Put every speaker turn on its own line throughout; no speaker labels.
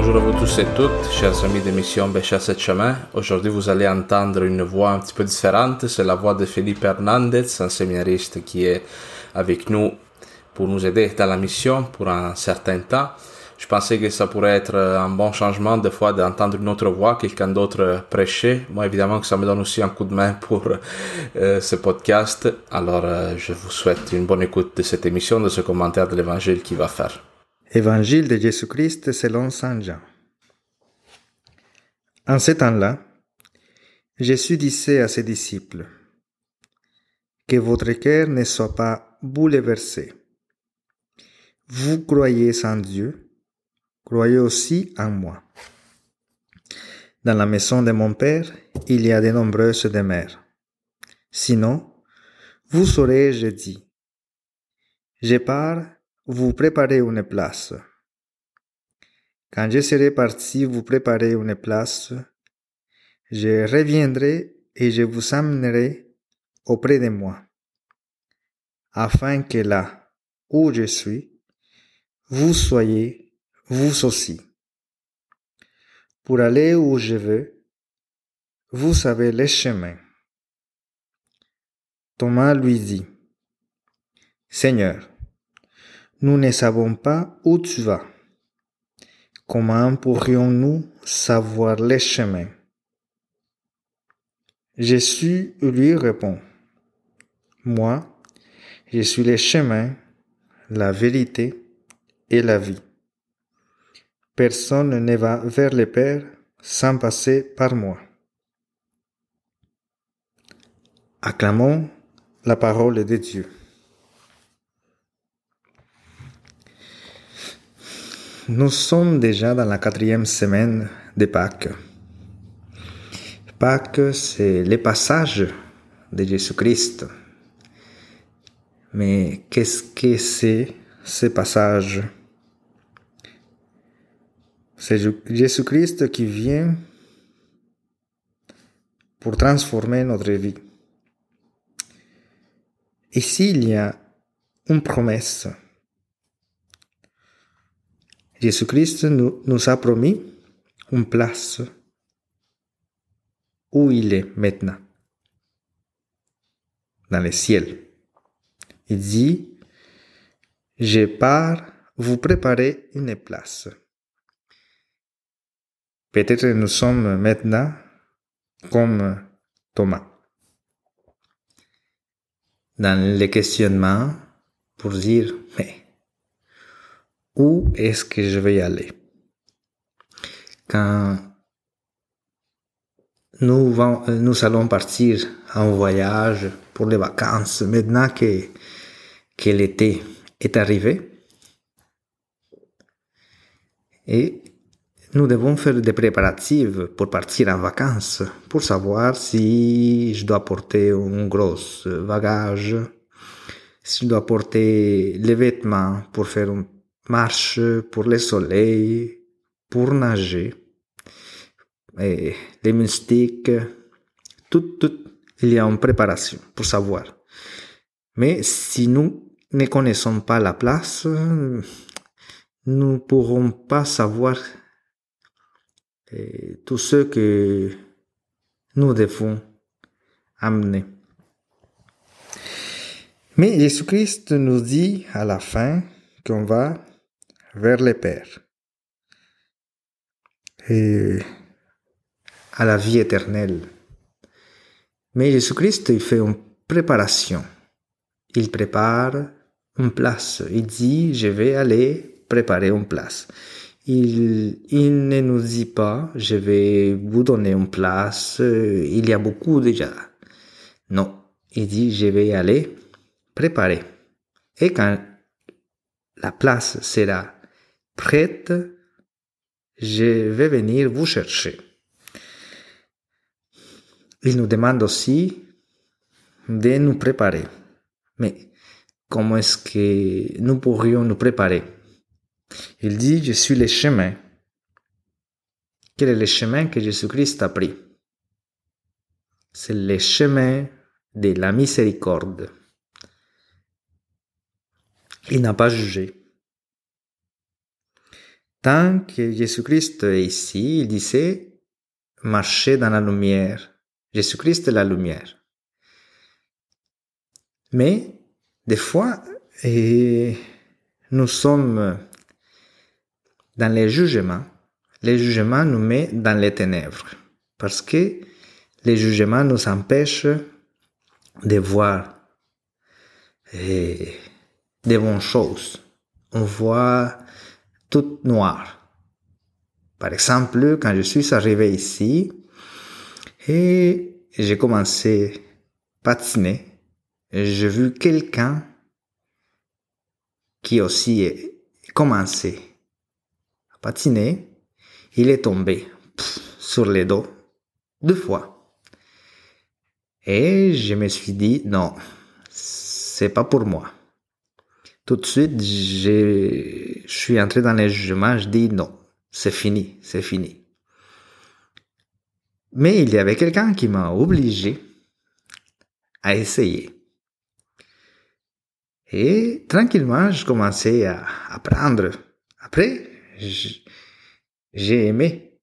Bonjour à vous tous et toutes, chers amis d'émission Bécha et chemin. Aujourd'hui, vous allez entendre une voix un petit peu différente. C'est la voix de Philippe Hernandez, un séminariste qui est avec nous pour nous aider dans la mission pour un certain temps. Je pensais que ça pourrait être un bon changement de fois d'entendre une autre voix, quelqu'un d'autre prêcher. Moi, évidemment que ça me donne aussi un coup de main pour euh, ce podcast. Alors, euh, je vous souhaite une bonne écoute de cette émission, de ce commentaire de l'évangile qui va faire.
Évangile de Jésus-Christ selon Saint Jean. En ce temps-là, Jésus disait à ses disciples, Que votre cœur ne soit pas bouleversé. Vous croyez en Dieu, croyez aussi en moi. Dans la maison de mon Père, il y a de nombreuses demeures. Sinon, vous saurez, je dis, je pars vous préparez une place. Quand je serai parti vous préparer une place, je reviendrai et je vous amènerai auprès de moi, afin que là où je suis, vous soyez vous aussi. Pour aller où je veux, vous savez le chemin. Thomas lui dit, Seigneur, nous ne savons pas où tu vas. Comment pourrions-nous savoir les chemins? Jésus lui répond, Moi, je suis le chemin, la vérité et la vie. Personne ne va vers le Père sans passer par moi. Acclamons la parole de Dieu. Nous sommes déjà dans la quatrième semaine de Pâques. Pâques, c'est le passage de Jésus-Christ. Mais qu'est-ce que c'est ce passage? C'est Jésus-Christ qui vient pour transformer notre vie. Ici, il y a une promesse Jésus-Christ nous, a promis une place où il est maintenant, dans le ciel. Il dit, je pars vous préparer une place. Peut-être nous sommes maintenant comme Thomas, dans le questionnement pour dire, mais où est-ce que je vais aller? Quand nous, nous allons partir en voyage pour les vacances, maintenant que, que l'été est arrivé, et nous devons faire des préparatifs pour partir en vacances, pour savoir si je dois porter un gros bagage, si je dois porter les vêtements pour faire un marche pour le soleil, pour nager, et les mystiques, tout, tout, il y a une préparation pour savoir. Mais si nous ne connaissons pas la place, nous ne pourrons pas savoir tout ce que nous devons amener. Mais Jésus-Christ nous dit à la fin qu'on va vers le Père et à la vie éternelle. Mais Jésus-Christ, il fait une préparation. Il prépare une place. Il dit, je vais aller préparer une place. Il, il ne nous dit pas, je vais vous donner une place, il y a beaucoup déjà. Non, il dit, je vais aller préparer. Et quand la place sera prête, je vais venir vous chercher. Il nous demande aussi de nous préparer. Mais comment est-ce que nous pourrions nous préparer? Il dit, je suis le chemin. Quel est le chemin que Jésus-Christ a pris? C'est le chemin de la miséricorde. Il n'a pas jugé. Que Jésus-Christ est ici, il disait marcher dans la lumière. Jésus-Christ est la lumière. Mais des fois, et nous sommes dans les jugements. Les jugements nous mettent dans les ténèbres parce que les jugements nous empêchent de voir des bonnes choses. On voit tout noir. Par exemple, quand je suis arrivé ici et j'ai commencé à patiner, j'ai vu quelqu'un qui aussi a commencé à patiner. Il est tombé sur les dos deux fois. Et je me suis dit, non, c'est pas pour moi. Tout de suite, je suis entré dans les jugements, je dis non, c'est fini, c'est fini. Mais il y avait quelqu'un qui m'a obligé à essayer. Et tranquillement, je commençais à apprendre. Après, j'ai aimé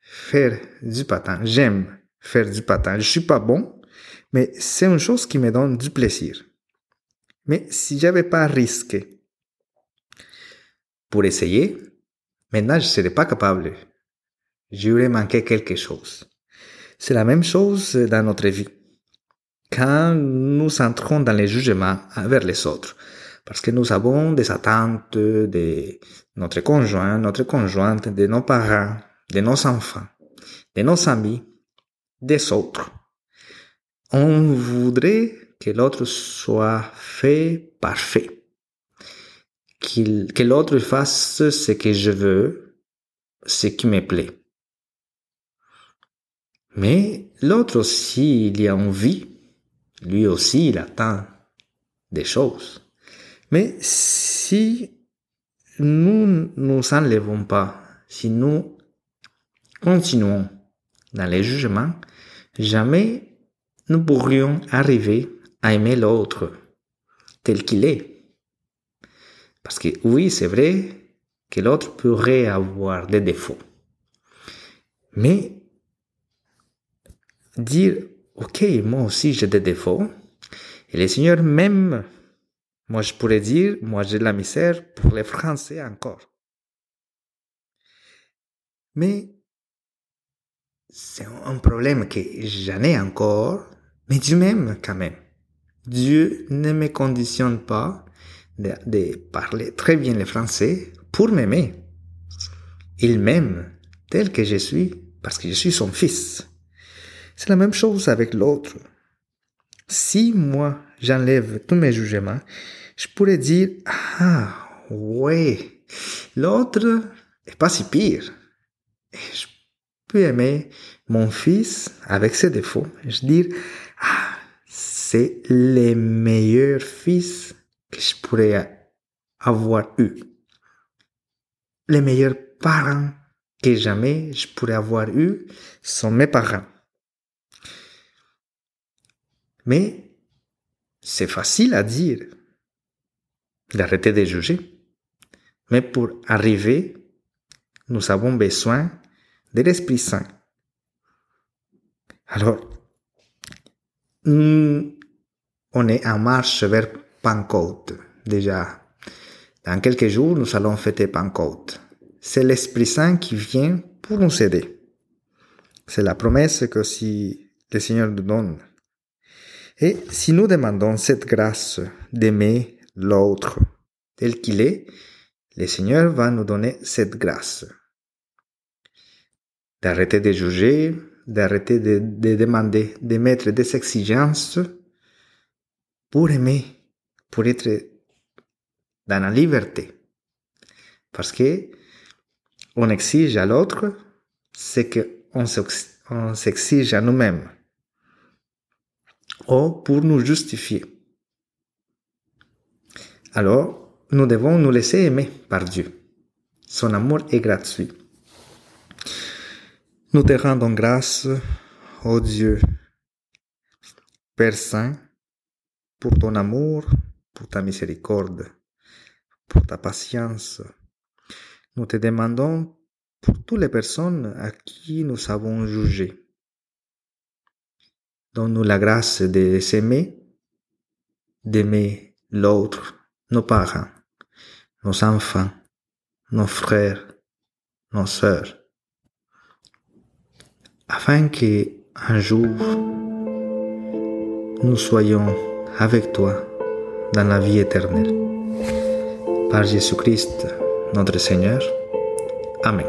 faire du patin. J'aime faire du patin. Je suis pas bon, mais c'est une chose qui me donne du plaisir. Mais si j'avais pas risqué pour essayer, maintenant je serais pas capable. J'aurais manqué quelque chose. C'est la même chose dans notre vie. Quand nous entrons dans les jugements envers les autres, parce que nous avons des attentes de notre conjoint, notre conjointe, de nos parents, de nos enfants, de nos amis, des autres. On voudrait que l'autre soit fait parfait. Qu'il, que l'autre fasse ce que je veux, ce qui me plaît. Mais l'autre aussi, il y a envie. Lui aussi, il attend des choses. Mais si nous ne nous enlevons pas, si nous continuons dans les jugements, jamais nous pourrions arriver aimer l'autre tel qu'il est. Parce que oui, c'est vrai que l'autre pourrait avoir des défauts. Mais dire, ok, moi aussi j'ai des défauts, et le Seigneur m'aime, moi je pourrais dire, moi j'ai de la misère pour les Français encore. Mais c'est un problème que j'en ai encore, mais Dieu m'aime quand même. Dieu ne me conditionne pas de, parler très bien le français pour m'aimer. Il m'aime tel que je suis parce que je suis son fils. C'est la même chose avec l'autre. Si moi j'enlève tous mes jugements, je pourrais dire, ah, ouais, l'autre est pas si pire. Et je peux aimer mon fils avec ses défauts. Je dire, c'est le meilleur fils que je pourrais avoir eu. Les meilleurs parents que jamais je pourrais avoir eu sont mes parents. Mais c'est facile à dire d'arrêter de juger. Mais pour arriver, nous avons besoin de l'Esprit Saint. Alors, on est en marche vers Pentecôte déjà. Dans quelques jours, nous allons fêter Pentecôte. C'est l'Esprit Saint qui vient pour nous aider. C'est la promesse que si le Seigneur nous donne. Et si nous demandons cette grâce d'aimer l'autre tel qu'il est, le Seigneur va nous donner cette grâce. D'arrêter de juger, d'arrêter de, demander, de mettre des exigences pour aimer, pour être dans la liberté. Parce que on exige à l'autre ce qu'on s'exige à nous-mêmes ou pour nous justifier. Alors, nous devons nous laisser aimer par Dieu. Son amour est gratuit. Nous te rendons grâce, ô Dieu, Père Saint, pour ton amour, pour ta miséricorde, pour ta patience. nous te demandons pour toutes les personnes à qui nous avons jugé. Donne-nous la grâce de s'aimer, d'aimer l'autre, nos parents, nos enfants, nos frères, nos sœurs, afin que un jour nous soyons avec toi dans la vie éternelle. Par Jésus-Christ, notre Seigneur. Amén.